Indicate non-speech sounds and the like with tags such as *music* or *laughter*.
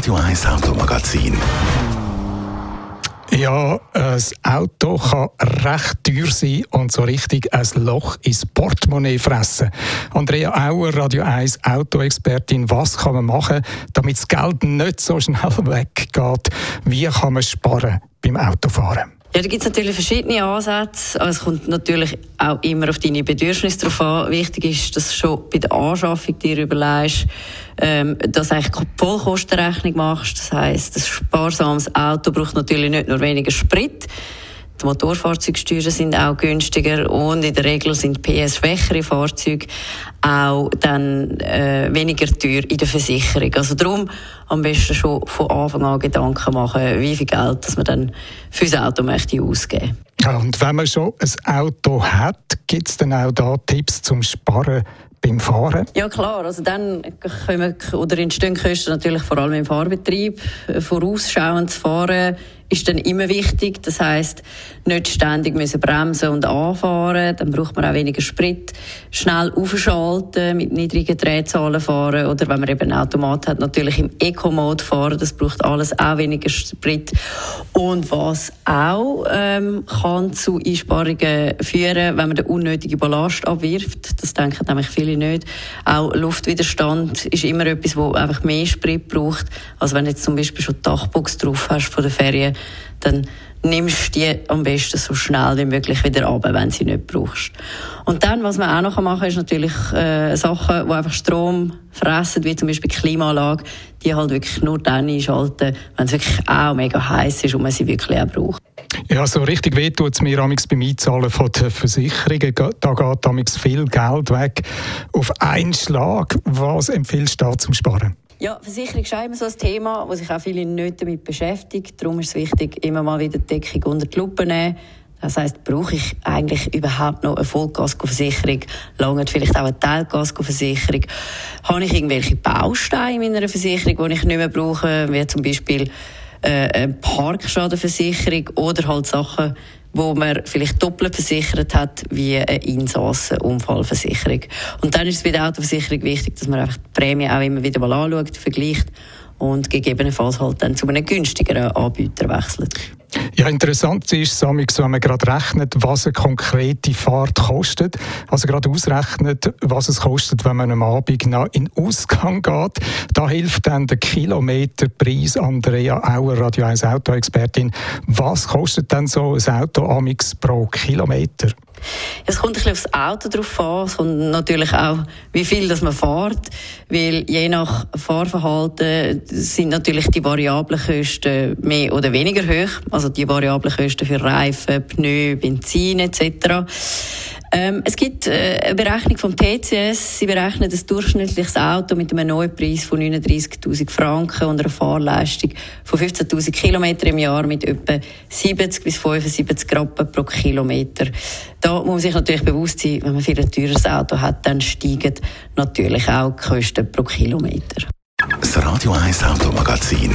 Radio 1 Automagazin. Ja, ein Auto kann recht teuer sein und so richtig ein Loch ins Portemonnaie fressen. Andrea Auer, Radio 1 Autoexpertin, was kann man machen, damit das Geld nicht so schnell *laughs* weggeht? Wie kann man sparen beim Autofahren? Ja, da gibt es natürlich verschiedene Ansätze. Also es kommt natürlich auch immer auf deine Bedürfnisse drauf an. Wichtig ist, dass du schon bei der Anschaffung dir überlegst, ähm, dass eigentlich Vollkostenrechnung machst. Das heisst, ein sparsames Auto braucht natürlich nicht nur weniger Sprit, die Motorfahrzeugsteuern sind auch günstiger und in der Regel sind PS-schwächere Fahrzeuge auch dann äh, weniger teuer in der Versicherung. Also darum am besten schon von Anfang an Gedanken machen, wie viel Geld dass man dann für das Auto möchte ausgeben. Ja, und wenn man schon ein Auto hat, gibt es dann auch da Tipps zum Sparen beim Fahren? Ja klar, also dann kommen oder entstehen Kosten natürlich vor allem im Fahrbetrieb. Vorausschauend zu fahren ist dann immer wichtig. Das heißt, nicht ständig müssen bremsen und anfahren. Dann braucht man auch weniger Sprit. Schnell aufschalten, mit niedrigen Drehzahlen fahren oder wenn man eben einen Automat hat, natürlich im Eco-Mode fahren. Das braucht alles auch weniger Sprit. Und was auch ähm, kann zu Einsparungen führen, wenn man den unnötigen Ballast abwirft. Das denken nämlich viele nicht. Auch Luftwiderstand ist immer etwas, wo einfach mehr Sprit braucht. Also wenn jetzt zum Beispiel schon die Dachbox drauf hast von der Ferien, dann nimmst du die am besten so schnell wie möglich wieder ab, wenn sie nicht brauchst. Und dann, was man auch noch machen kann, ist natürlich äh, Sachen, die einfach Strom fressen, wie zum Beispiel die Klimaanlage, die halt wirklich nur dann einschalten, wenn es wirklich auch mega heiß ist und man sie wirklich auch braucht. Ja, so richtig weh tut es mir beim Einzahlen von der Versicherungen. Da geht viel Geld weg auf einen Schlag. Was empfiehlst du da zum Sparen? Ja, Versicherung ist immer so ein Thema, wo sich auch viele nicht damit beschäftigen. Darum ist es wichtig, immer mal wieder die Deckung unter die Lupe nehmen. Das heisst, brauche ich eigentlich überhaupt noch eine Vollkaskoversicherung? Lange vielleicht auch eine Teilkaskoversicherung? Habe ich irgendwelche Bausteine in meiner Versicherung, die ich nicht mehr brauche, wie zum Beispiel äh, eine Parkschadenversicherung oder halt Sachen, wo man vielleicht doppelt versichert hat, wie eine Insassenunfallversicherung. Und dann ist es bei der Autoversicherung wichtig, dass man einfach die Prämie auch immer wieder mal anschaut, vergleicht und gegebenenfalls halt dann zu einem günstigeren Anbieter wechselt. Ja, interessant ist, Samix, wenn man gerade rechnet, was eine konkrete Fahrt kostet. Also gerade ausrechnet, was es kostet, wenn man am Abend noch in den Ausgang geht. Da hilft dann der Kilometerpreis. Andrea Auer, Radio 1 Autoexpertin. Was kostet denn so ein Auto Amix pro Kilometer? Es kommt ein bisschen aufs Auto drauf an. Kommt natürlich auch, wie viel das man fährt. Weil je nach Fahrverhalten sind natürlich die variablen Kosten mehr oder weniger hoch. Also die variablen Kosten für Reifen, Pneu, Benzin etc. Ähm, es gibt äh, eine Berechnung vom TCS. Sie berechnen das durchschnittliches Auto mit einem Neupreis von 39.000 Franken und einer Fahrleistung von 15.000 Kilometer im Jahr mit etwa 70 bis 75 Rappen pro Kilometer. Da muss man sich natürlich bewusst sein, wenn man viel ein teures Auto hat, dann steigen natürlich auch die Kosten pro Kilometer. Das Radio 1 Automagazin.